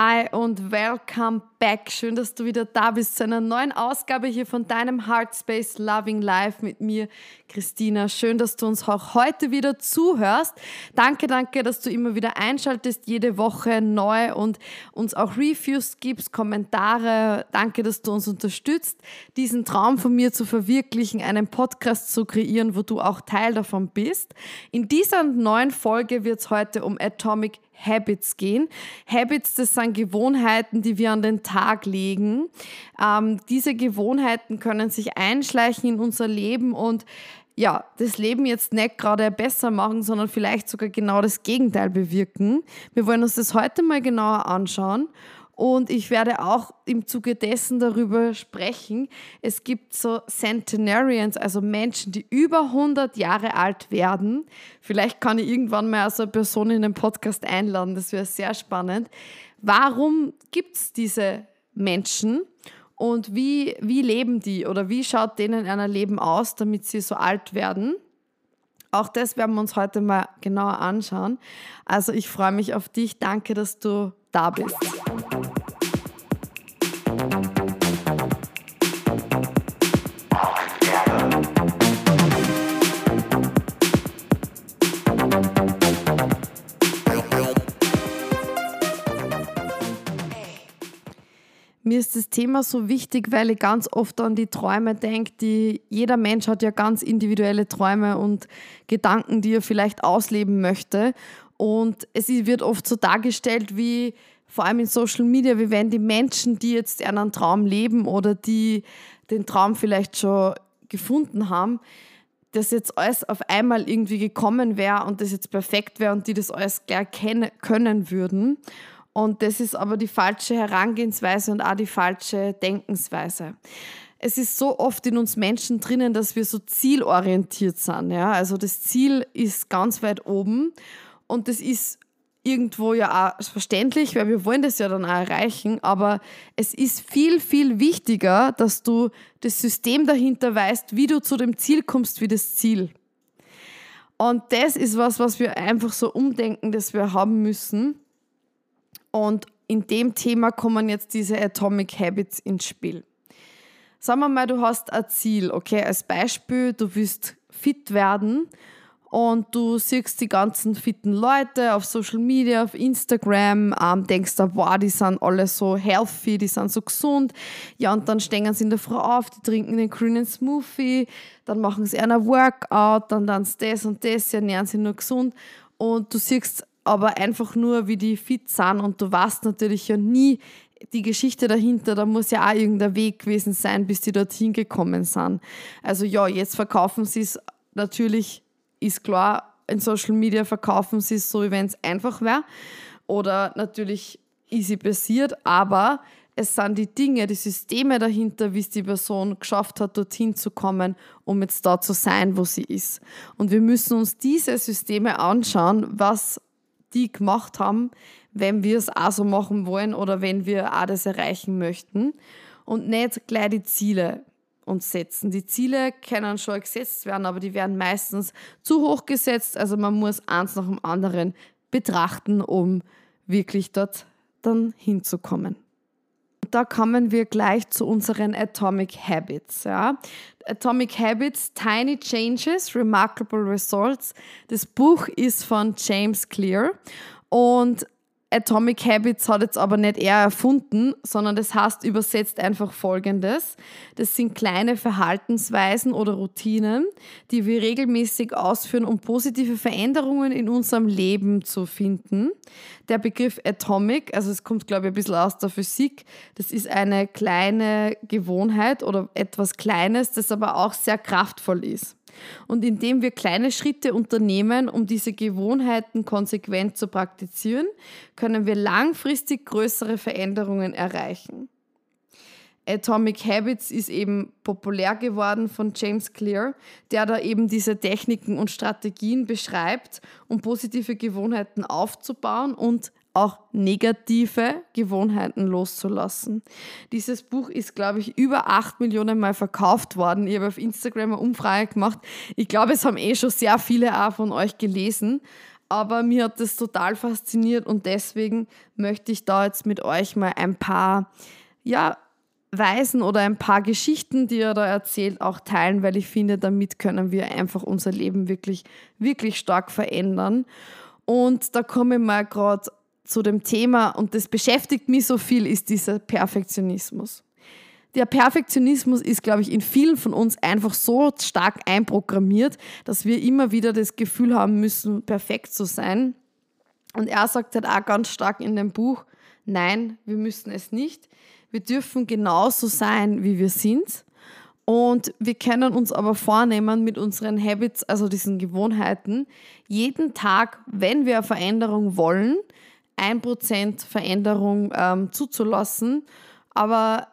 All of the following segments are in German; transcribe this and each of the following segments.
Hi und welcome back. Schön, dass du wieder da bist zu einer neuen Ausgabe hier von deinem Heartspace Loving Life mit mir, Christina. Schön, dass du uns auch heute wieder zuhörst. Danke, danke, dass du immer wieder einschaltest, jede Woche neu und uns auch Reviews gibst, Kommentare. Danke, dass du uns unterstützt, diesen Traum von mir zu verwirklichen, einen Podcast zu kreieren, wo du auch Teil davon bist. In dieser neuen Folge wird es heute um Atomic Habits gehen. Habits, das sind Gewohnheiten, die wir an den Tag legen. Ähm, diese Gewohnheiten können sich einschleichen in unser Leben und ja, das Leben jetzt nicht gerade besser machen, sondern vielleicht sogar genau das Gegenteil bewirken. Wir wollen uns das heute mal genauer anschauen und ich werde auch im Zuge dessen darüber sprechen. Es gibt so Centenarians, also Menschen, die über 100 Jahre alt werden. Vielleicht kann ich irgendwann mal so eine Person in den Podcast einladen. Das wäre sehr spannend. Warum gibt es diese Menschen und wie, wie leben die oder wie schaut denen ein Leben aus, damit sie so alt werden? Auch das werden wir uns heute mal genauer anschauen. Also ich freue mich auf dich. Danke, dass du da bist. Mir ist das Thema so wichtig, weil ich ganz oft an die Träume denke, die jeder Mensch hat ja ganz individuelle Träume und Gedanken, die er vielleicht ausleben möchte. Und es wird oft so dargestellt, wie vor allem in Social Media, wie wenn die Menschen, die jetzt einen Traum leben oder die den Traum vielleicht schon gefunden haben, dass jetzt alles auf einmal irgendwie gekommen wäre und das jetzt perfekt wäre und die das alles gleich können würden. Und das ist aber die falsche Herangehensweise und auch die falsche Denkensweise. Es ist so oft in uns Menschen drinnen, dass wir so zielorientiert sind. Ja? Also das Ziel ist ganz weit oben und das ist irgendwo ja auch verständlich, weil wir wollen das ja dann auch erreichen, aber es ist viel, viel wichtiger, dass du das System dahinter weißt, wie du zu dem Ziel kommst, wie das Ziel. Und das ist was, was wir einfach so umdenken, dass wir haben müssen. Und in dem Thema kommen jetzt diese Atomic Habits ins Spiel. Sagen wir mal, du hast ein Ziel, okay, als Beispiel, du willst fit werden und du siehst die ganzen fitten Leute auf Social Media, auf Instagram, ähm, denkst da, wow, die sind alle so healthy, die sind so gesund. Ja, und dann stehen sie in der Früh auf, die trinken den grünen Smoothie, dann machen sie einen Workout, dann dann das und das, sie ernähren sich nur gesund. Und du siehst aber einfach nur, wie die fit sind und du weißt natürlich ja nie die Geschichte dahinter, da muss ja auch irgendein Weg gewesen sein, bis die dorthin gekommen sind. Also ja, jetzt verkaufen sie es natürlich, ist klar, in Social Media verkaufen sie es so, wie wenn es einfach wäre oder natürlich easy passiert, aber es sind die Dinge, die Systeme dahinter, wie es die Person geschafft hat, dorthin zu kommen, um jetzt da zu sein, wo sie ist. Und wir müssen uns diese Systeme anschauen, was die gemacht haben, wenn wir es auch so machen wollen oder wenn wir auch das erreichen möchten. Und nicht gleich die Ziele uns setzen. Die Ziele können schon gesetzt werden, aber die werden meistens zu hoch gesetzt. Also man muss eins nach dem anderen betrachten, um wirklich dort dann hinzukommen. Da kommen wir gleich zu unseren Atomic Habits. Ja. Atomic Habits, Tiny Changes, Remarkable Results. Das Buch ist von James Clear und Atomic Habits hat jetzt aber nicht er erfunden, sondern das heißt übersetzt einfach folgendes. Das sind kleine Verhaltensweisen oder Routinen, die wir regelmäßig ausführen, um positive Veränderungen in unserem Leben zu finden. Der Begriff Atomic, also es kommt glaube ich ein bisschen aus der Physik, das ist eine kleine Gewohnheit oder etwas Kleines, das aber auch sehr kraftvoll ist. Und indem wir kleine Schritte unternehmen, um diese Gewohnheiten konsequent zu praktizieren, können wir langfristig größere Veränderungen erreichen. Atomic Habits ist eben populär geworden von James Clear, der da eben diese Techniken und Strategien beschreibt, um positive Gewohnheiten aufzubauen und auch negative Gewohnheiten loszulassen. Dieses Buch ist, glaube ich, über 8 Millionen Mal verkauft worden. Ich habe auf Instagram eine Umfrage gemacht. Ich glaube, es haben eh schon sehr viele auch von euch gelesen. Aber mir hat das total fasziniert und deswegen möchte ich da jetzt mit euch mal ein paar ja, Weisen oder ein paar Geschichten, die er da erzählt, auch teilen, weil ich finde, damit können wir einfach unser Leben wirklich, wirklich stark verändern. Und da komme ich mal gerade zu dem Thema, und das beschäftigt mich so viel, ist dieser Perfektionismus. Der Perfektionismus ist, glaube ich, in vielen von uns einfach so stark einprogrammiert, dass wir immer wieder das Gefühl haben müssen, perfekt zu sein. Und er sagt halt auch ganz stark in dem Buch, nein, wir müssen es nicht. Wir dürfen genauso sein, wie wir sind. Und wir können uns aber vornehmen mit unseren Habits, also diesen Gewohnheiten, jeden Tag, wenn wir eine Veränderung wollen, ein Prozent Veränderung ähm, zuzulassen. Aber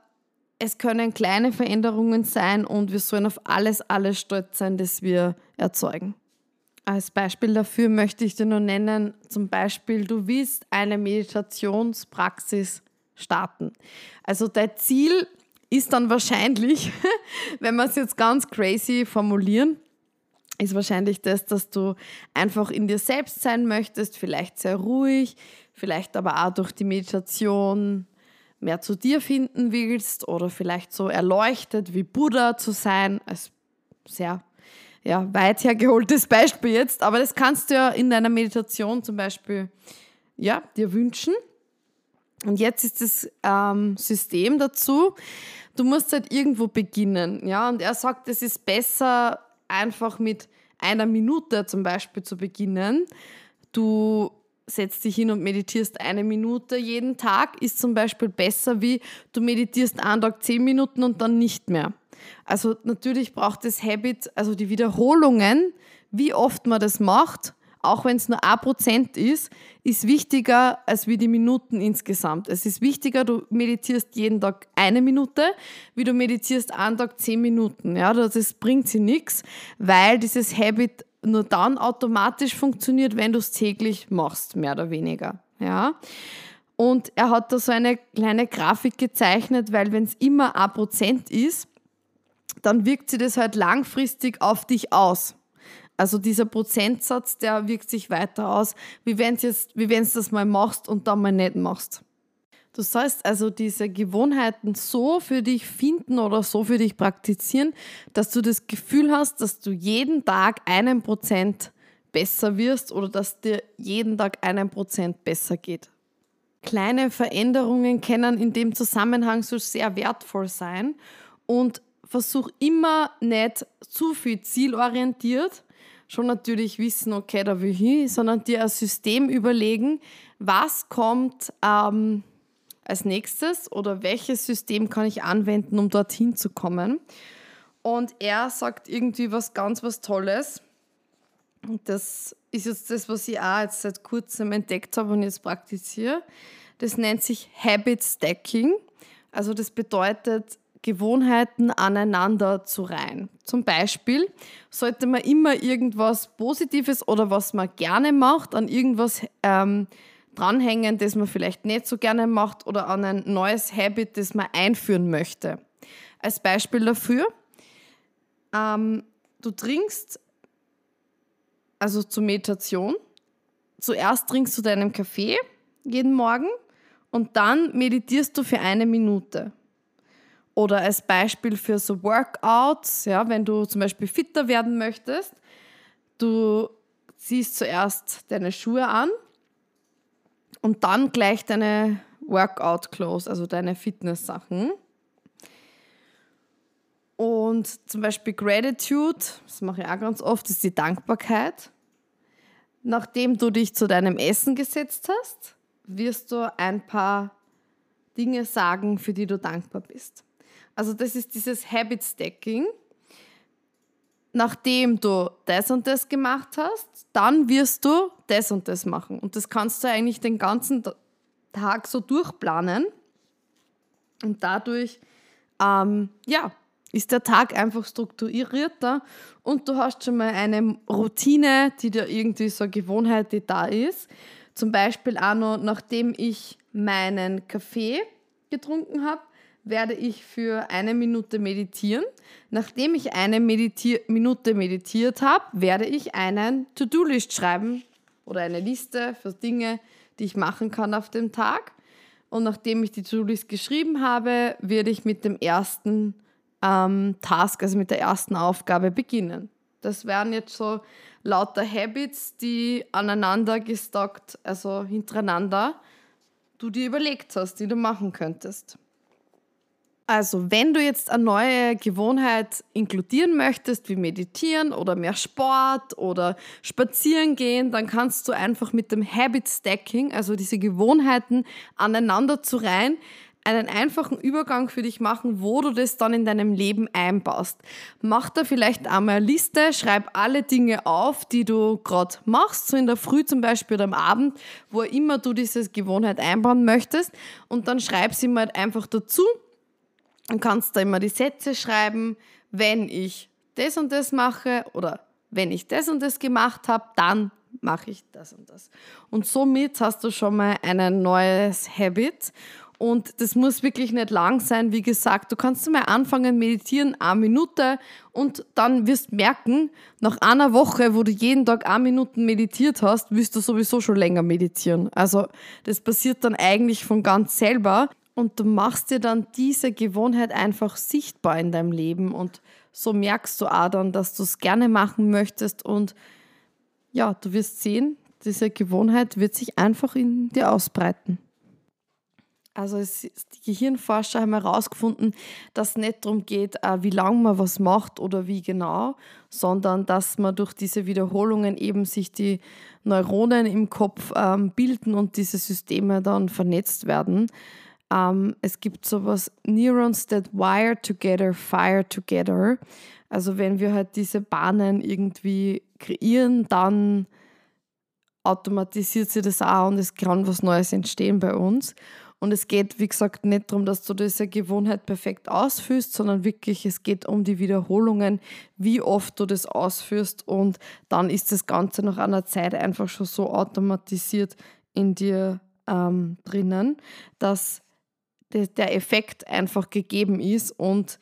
es können kleine Veränderungen sein und wir sollen auf alles, alles stolz sein, das wir erzeugen. Als Beispiel dafür möchte ich dir nur nennen, zum Beispiel, du willst eine Meditationspraxis starten. Also dein Ziel ist dann wahrscheinlich, wenn wir es jetzt ganz crazy formulieren, ist wahrscheinlich das, dass du einfach in dir selbst sein möchtest, vielleicht sehr ruhig, vielleicht aber auch durch die Meditation mehr zu dir finden willst oder vielleicht so erleuchtet wie Buddha zu sein, als sehr ja, weit hergeholtes Beispiel jetzt, aber das kannst du ja in deiner Meditation zum Beispiel ja, dir wünschen. Und jetzt ist das ähm, System dazu, du musst halt irgendwo beginnen. Ja? Und er sagt, es ist besser, einfach mit einer Minute zum Beispiel zu beginnen. Du setzt dich hin und meditierst eine Minute jeden Tag, ist zum Beispiel besser wie du meditierst einen Tag zehn Minuten und dann nicht mehr. Also natürlich braucht das Habit, also die Wiederholungen, wie oft man das macht, auch wenn es nur ein Prozent ist, ist wichtiger als wie die Minuten insgesamt. Es ist wichtiger, du meditierst jeden Tag eine Minute, wie du meditierst einen Tag zehn Minuten. Ja, das bringt sie nichts, weil dieses Habit nur dann automatisch funktioniert, wenn du es täglich machst, mehr oder weniger. Ja. Und er hat da so eine kleine Grafik gezeichnet, weil wenn es immer ein Prozent ist, dann wirkt sich das halt langfristig auf dich aus. Also dieser Prozentsatz, der wirkt sich weiter aus, wie wenn du das mal machst und dann mal nicht machst. Du sollst also diese Gewohnheiten so für dich finden oder so für dich praktizieren, dass du das Gefühl hast, dass du jeden Tag einen Prozent besser wirst oder dass dir jeden Tag einen Prozent besser geht. Kleine Veränderungen können in dem Zusammenhang so sehr wertvoll sein und versuch immer nicht zu viel zielorientiert, schon natürlich wissen, okay, da will ich hin, sondern dir ein System überlegen, was kommt ähm, als nächstes oder welches System kann ich anwenden, um dorthin zu kommen. Und er sagt irgendwie was ganz was Tolles. Das ist jetzt das, was ich auch jetzt seit kurzem entdeckt habe und jetzt praktiziere. Das nennt sich Habit Stacking. Also das bedeutet, Gewohnheiten aneinander zu reihen. Zum Beispiel sollte man immer irgendwas Positives oder was man gerne macht, an irgendwas ähm, dranhängen, das man vielleicht nicht so gerne macht oder an ein neues Habit, das man einführen möchte. Als Beispiel dafür, ähm, du trinkst, also zur Meditation, zuerst trinkst du deinen Kaffee jeden Morgen und dann meditierst du für eine Minute. Oder als Beispiel für so Workouts, ja, wenn du zum Beispiel fitter werden möchtest, du ziehst zuerst deine Schuhe an und dann gleich deine Workout-Clothes, also deine Fitness-Sachen. Und zum Beispiel Gratitude, das mache ich auch ganz oft, ist die Dankbarkeit. Nachdem du dich zu deinem Essen gesetzt hast, wirst du ein paar Dinge sagen, für die du dankbar bist. Also das ist dieses Habit Stacking. Nachdem du das und das gemacht hast, dann wirst du das und das machen. Und das kannst du eigentlich den ganzen Tag so durchplanen. Und dadurch ähm, ja, ist der Tag einfach strukturierter und du hast schon mal eine Routine, die dir irgendwie so eine Gewohnheit, die da ist. Zum Beispiel auch noch, nachdem ich meinen Kaffee getrunken habe, werde ich für eine Minute meditieren. Nachdem ich eine Meditier Minute meditiert habe, werde ich einen To-Do-List schreiben oder eine Liste für Dinge, die ich machen kann auf dem Tag. Und nachdem ich die To-Do-List geschrieben habe, werde ich mit dem ersten ähm, Task, also mit der ersten Aufgabe beginnen. Das wären jetzt so lauter Habits, die aneinander gestockt, also hintereinander, du dir überlegt hast, die du machen könntest. Also, wenn du jetzt eine neue Gewohnheit inkludieren möchtest, wie meditieren oder mehr Sport oder spazieren gehen, dann kannst du einfach mit dem Habit Stacking, also diese Gewohnheiten aneinander zu reihen, einen einfachen Übergang für dich machen, wo du das dann in deinem Leben einbaust. Mach da vielleicht einmal eine Liste, schreib alle Dinge auf, die du gerade machst, so in der Früh zum Beispiel oder am Abend, wo immer du diese Gewohnheit einbauen möchtest und dann schreib sie mal einfach dazu und kannst da immer die Sätze schreiben, wenn ich das und das mache oder wenn ich das und das gemacht habe, dann mache ich das und das. Und somit hast du schon mal ein neues Habit und das muss wirklich nicht lang sein. Wie gesagt, du kannst mal anfangen, meditieren, eine Minute und dann wirst merken, nach einer Woche, wo du jeden Tag eine Minute meditiert hast, wirst du sowieso schon länger meditieren. Also das passiert dann eigentlich von ganz selber und du machst dir dann diese Gewohnheit einfach sichtbar in deinem Leben und so merkst du auch dann, dass du es gerne machen möchtest und ja, du wirst sehen, diese Gewohnheit wird sich einfach in dir ausbreiten. Also die Gehirnforscher haben herausgefunden, dass es nicht darum geht, äh, wie lange man was macht oder wie genau, sondern dass man durch diese Wiederholungen eben sich die Neuronen im Kopf ähm, bilden und diese Systeme dann vernetzt werden. Ähm, es gibt sowas Neurons that wire together, fire together. Also wenn wir halt diese Bahnen irgendwie kreieren, dann automatisiert sich das auch und es kann was Neues entstehen bei uns. Und es geht, wie gesagt, nicht darum, dass du diese Gewohnheit perfekt ausführst, sondern wirklich, es geht um die Wiederholungen, wie oft du das ausführst. Und dann ist das Ganze nach einer Zeit einfach schon so automatisiert in dir ähm, drinnen, dass der Effekt einfach gegeben ist und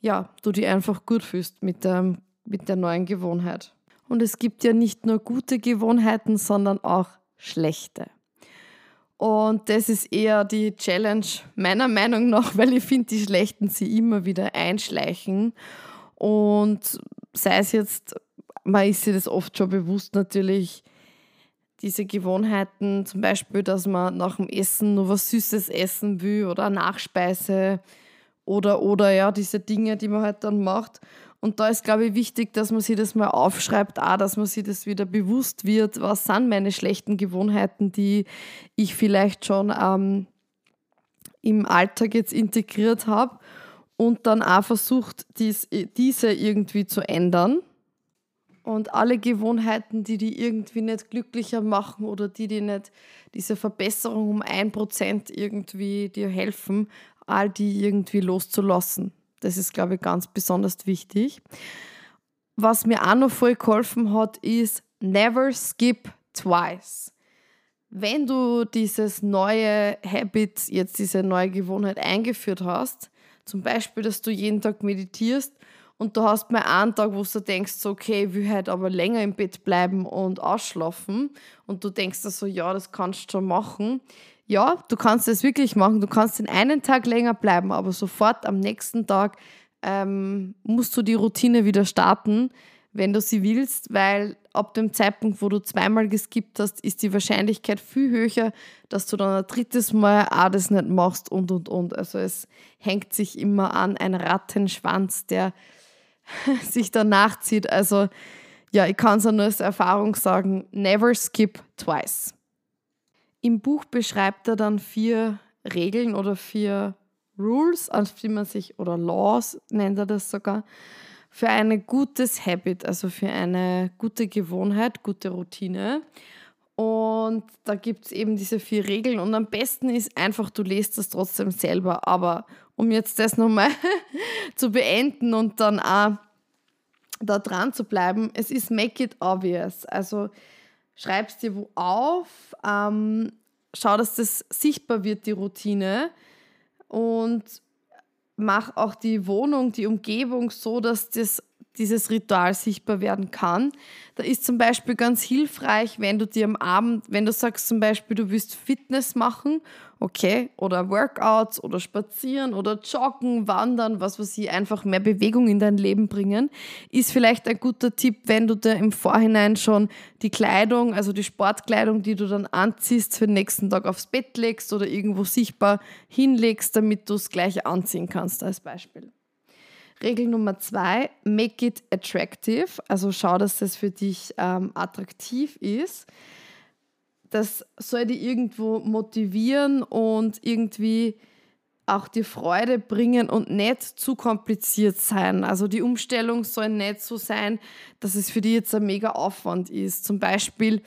ja, du dich einfach gut fühlst mit der, mit der neuen Gewohnheit. Und es gibt ja nicht nur gute Gewohnheiten, sondern auch schlechte. Und das ist eher die Challenge meiner Meinung nach, weil ich finde, die Schlechten sie immer wieder einschleichen. Und sei es jetzt, man ist sich das oft schon bewusst natürlich, diese Gewohnheiten, zum Beispiel, dass man nach dem Essen nur was Süßes essen will oder Nachspeise oder, oder ja, diese Dinge, die man halt dann macht. Und da ist, glaube ich, wichtig, dass man sich das mal aufschreibt, auch, dass man sich das wieder bewusst wird, was sind meine schlechten Gewohnheiten, die ich vielleicht schon ähm, im Alltag jetzt integriert habe und dann auch versucht, dies, diese irgendwie zu ändern. Und alle Gewohnheiten, die die irgendwie nicht glücklicher machen oder die dir nicht diese Verbesserung um ein Prozent irgendwie dir helfen, all die irgendwie loszulassen. Das ist, glaube ich, ganz besonders wichtig. Was mir auch noch voll geholfen hat, ist never skip twice. Wenn du dieses neue Habit, jetzt diese neue Gewohnheit eingeführt hast, zum Beispiel, dass du jeden Tag meditierst und du hast mal einen Tag, wo du denkst, so, okay, ich will halt aber länger im Bett bleiben und ausschlafen und du denkst so, ja, das kannst du schon machen, ja, du kannst es wirklich machen. Du kannst den einen Tag länger bleiben, aber sofort am nächsten Tag ähm, musst du die Routine wieder starten, wenn du sie willst, weil ab dem Zeitpunkt, wo du zweimal geskippt hast, ist die Wahrscheinlichkeit viel höher, dass du dann ein drittes Mal auch das nicht machst und und und. Also es hängt sich immer an ein Rattenschwanz, der sich danach zieht. Also ja, ich kann es nur als Erfahrung sagen, never skip twice. Im Buch beschreibt er dann vier Regeln oder vier Rules, auf die man sich, oder Laws nennt er das sogar, für ein gutes Habit, also für eine gute Gewohnheit, gute Routine. Und da gibt es eben diese vier Regeln und am besten ist einfach, du lest das trotzdem selber. Aber um jetzt das nochmal zu beenden und dann auch da dran zu bleiben, es ist make it obvious. Also schreib es dir wo auf, ähm, schau, dass das sichtbar wird, die Routine und mach auch die Wohnung, die Umgebung so, dass das dieses Ritual sichtbar werden kann. Da ist zum Beispiel ganz hilfreich, wenn du dir am Abend, wenn du sagst zum Beispiel, du willst Fitness machen, okay, oder Workouts oder spazieren oder joggen, wandern, was weiß ich, einfach mehr Bewegung in dein Leben bringen, ist vielleicht ein guter Tipp, wenn du dir im Vorhinein schon die Kleidung, also die Sportkleidung, die du dann anziehst, für den nächsten Tag aufs Bett legst oder irgendwo sichtbar hinlegst, damit du es gleich anziehen kannst, als Beispiel. Regel Nummer zwei, make it attractive. Also schau, dass das für dich ähm, attraktiv ist. Das soll dich irgendwo motivieren und irgendwie auch dir Freude bringen und nicht zu kompliziert sein. Also die Umstellung soll nicht so sein, dass es für dich jetzt ein mega Aufwand ist. Zum Beispiel,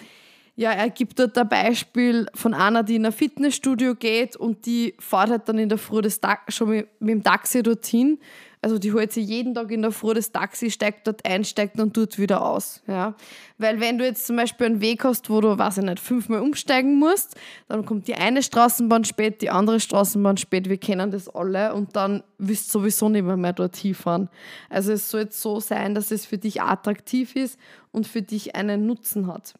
ja, er gibt dort ein Beispiel von einer, die in ein Fitnessstudio geht und die fährt halt dann in der Früh Tag schon mit, mit dem Taxi dorthin also die holt sich jeden Tag in der Früh das Taxi, steigt dort ein, steigt und tut wieder aus. Ja? Weil wenn du jetzt zum Beispiel einen Weg hast, wo du, weiß ich nicht, fünfmal umsteigen musst, dann kommt die eine Straßenbahn spät, die andere Straßenbahn spät, wir kennen das alle und dann wirst du sowieso nicht mehr, mehr dort hinfahren. Also es soll jetzt so sein, dass es für dich attraktiv ist und für dich einen Nutzen hat.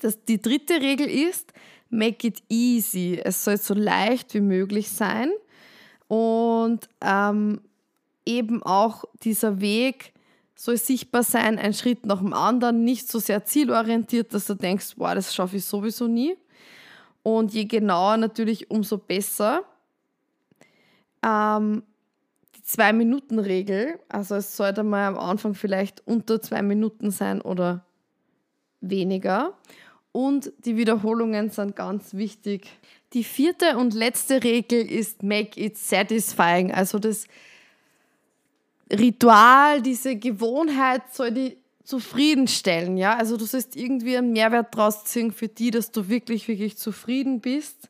Das, die dritte Regel ist, make it easy. Es soll so leicht wie möglich sein. Und ähm, eben auch dieser Weg soll sichtbar sein, ein Schritt nach dem anderen, nicht so sehr zielorientiert, dass du denkst, boah, das schaffe ich sowieso nie. Und je genauer natürlich, umso besser. Ähm, die Zwei-Minuten-Regel, also es sollte mal am Anfang vielleicht unter zwei Minuten sein oder weniger. Und die Wiederholungen sind ganz wichtig. Die vierte und letzte Regel ist Make it satisfying, also das Ritual, diese Gewohnheit soll die zufriedenstellen, ja. Also du sollst irgendwie einen Mehrwert draus ziehen für die, dass du wirklich, wirklich zufrieden bist.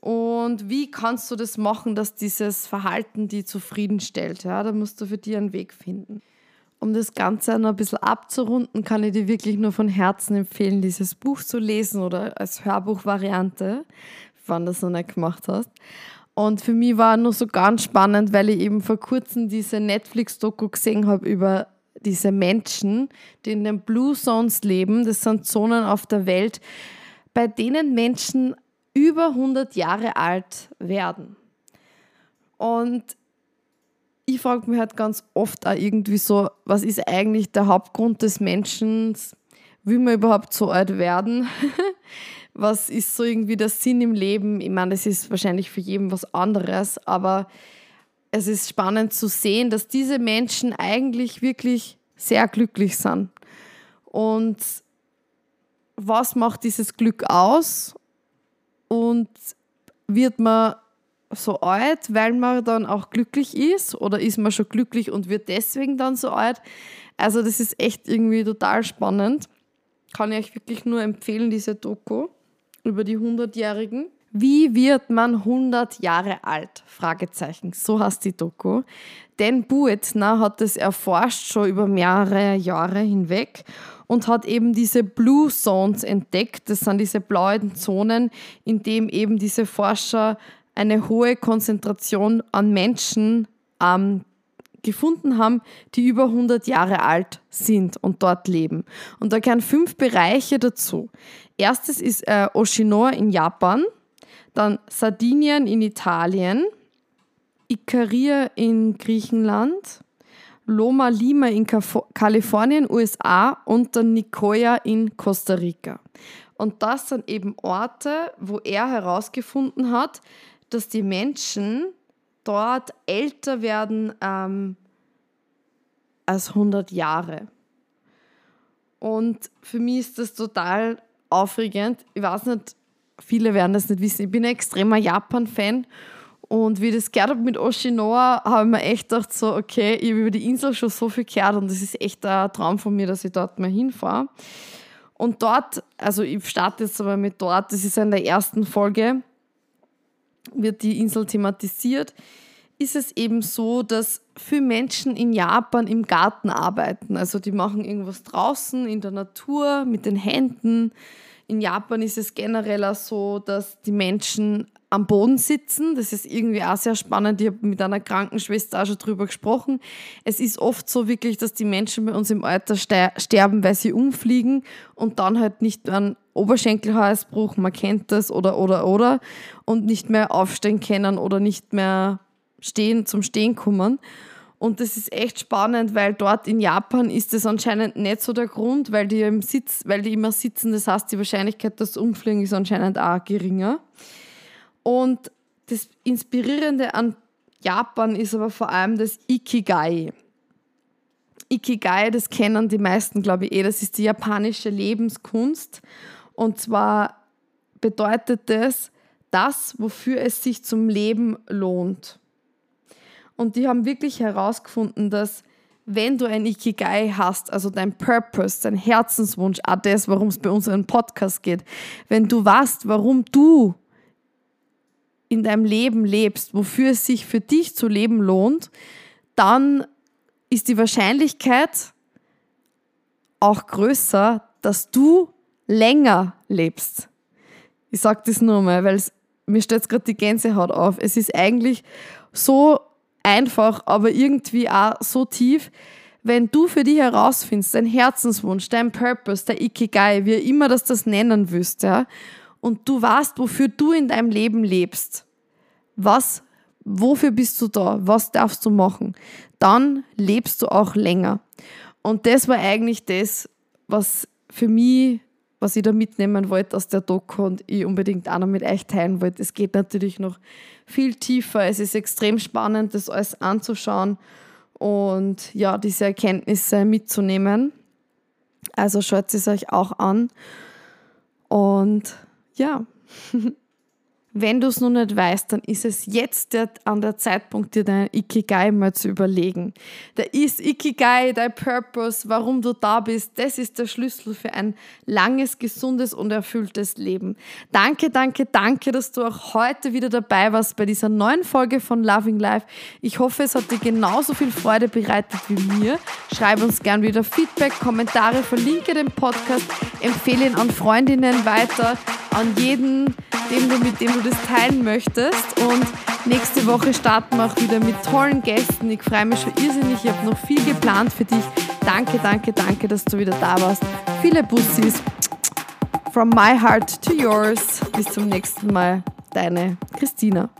Und wie kannst du das machen, dass dieses Verhalten die zufriedenstellt? Ja, da musst du für dich einen Weg finden. Um das Ganze noch ein bisschen abzurunden, kann ich dir wirklich nur von Herzen empfehlen, dieses Buch zu lesen oder als Hörbuchvariante, wann du das noch nicht gemacht hast. Und für mich war nur so ganz spannend, weil ich eben vor kurzem diese Netflix-Doku gesehen habe über diese Menschen, die in den Blue Zones leben. Das sind Zonen auf der Welt, bei denen Menschen über 100 Jahre alt werden. Und ich frage mich halt ganz oft auch irgendwie so, was ist eigentlich der Hauptgrund des Menschen? Will man überhaupt so alt werden? was ist so irgendwie der Sinn im Leben? Ich meine, das ist wahrscheinlich für jeden was anderes, aber es ist spannend zu sehen, dass diese Menschen eigentlich wirklich sehr glücklich sind. Und was macht dieses Glück aus? Und wird man so alt, weil man dann auch glücklich ist? Oder ist man schon glücklich und wird deswegen dann so alt? Also das ist echt irgendwie total spannend. Kann ich euch wirklich nur empfehlen, diese Doku über die 100-Jährigen. Wie wird man 100 Jahre alt? Fragezeichen. So heißt die Doku. Dan Buettner hat es erforscht schon über mehrere Jahre hinweg und hat eben diese Blue Zones entdeckt. Das sind diese blauen Zonen, in denen eben diese Forscher eine hohe Konzentration an Menschen ähm, gefunden haben, die über 100 Jahre alt sind und dort leben. Und da gehören fünf Bereiche dazu. Erstes ist äh, Oshinoa in Japan, dann Sardinien in Italien, Ikaria in Griechenland, Loma Lima in Kalifornien, USA und dann Nicoya in Costa Rica. Und das sind eben Orte, wo er herausgefunden hat, dass die Menschen dort älter werden ähm, als 100 Jahre. Und für mich ist das total aufregend. Ich weiß nicht, viele werden das nicht wissen. Ich bin ein extremer Japan-Fan. Und wie ich das gehört habe mit Oshinoa, habe ich mir echt gedacht, so, okay, ich habe über die Insel schon so viel gehört und das ist echt ein Traum von mir, dass ich dort mal hinfahre. Und dort, also ich starte jetzt aber mit dort, das ist in der ersten Folge, wird die Insel thematisiert, ist es eben so, dass viele Menschen in Japan im Garten arbeiten. Also die machen irgendwas draußen in der Natur mit den Händen. In Japan ist es generell auch so, dass die Menschen am Boden sitzen. Das ist irgendwie auch sehr spannend. Ich habe mit einer Krankenschwester auch schon drüber gesprochen. Es ist oft so wirklich, dass die Menschen bei uns im Alter sterben, weil sie umfliegen und dann halt nicht an Oberschenkelhalsbruch, man kennt das, oder, oder, oder, und nicht mehr aufstehen können oder nicht mehr stehen, zum Stehen kommen. Und das ist echt spannend, weil dort in Japan ist das anscheinend nicht so der Grund, weil die, im Sitz, weil die immer sitzen. Das heißt, die Wahrscheinlichkeit, dass sie umfliegen, ist anscheinend auch geringer. Und das Inspirierende an Japan ist aber vor allem das Ikigai. Ikigai, das kennen die meisten, glaube ich, eh. Das ist die japanische Lebenskunst. Und zwar bedeutet das, das, wofür es sich zum Leben lohnt. Und die haben wirklich herausgefunden, dass wenn du ein Ikigai hast, also dein Purpose, dein Herzenswunsch, auch das, warum es bei unserem Podcast geht, wenn du weißt, warum du in deinem Leben lebst, wofür es sich für dich zu leben lohnt, dann ist die Wahrscheinlichkeit auch größer, dass du länger lebst. Ich sage das nur mal, weil mir stellt gerade die Gänsehaut auf. Es ist eigentlich so einfach, aber irgendwie auch so tief. Wenn du für dich herausfindest, dein Herzenswunsch, dein Purpose, der Ikigai, wie immer das das nennen wirst, ja, und du weißt, wofür du in deinem Leben lebst, was, wofür bist du da, was darfst du machen, dann lebst du auch länger. Und das war eigentlich das, was für mich, was ich da mitnehmen wollte aus der Doku und ich unbedingt auch noch mit euch teilen wollte. Es geht natürlich noch viel tiefer. Es ist extrem spannend, das alles anzuschauen und ja, diese Erkenntnisse mitzunehmen. Also schaut es euch auch an. Und ja. Wenn du es noch nicht weißt, dann ist es jetzt der, an der Zeitpunkt, dir dein Ikigai mal zu überlegen. Der ist Ikigai, dein Purpose, warum du da bist, das ist der Schlüssel für ein langes, gesundes und erfülltes Leben. Danke, danke, danke, dass du auch heute wieder dabei warst bei dieser neuen Folge von Loving Life. Ich hoffe, es hat dir genauso viel Freude bereitet wie mir. Schreib uns gern wieder Feedback, Kommentare, verlinke den Podcast, empfehle ihn an Freundinnen weiter, an jeden, dem du, mit dem du das teilen möchtest. Und nächste Woche starten wir auch wieder mit tollen Gästen. Ich freue mich schon irrsinnig. Ich habe noch viel geplant für dich. Danke, danke, danke, dass du wieder da warst. Viele Bussis. From my heart to yours. Bis zum nächsten Mal. Deine Christina.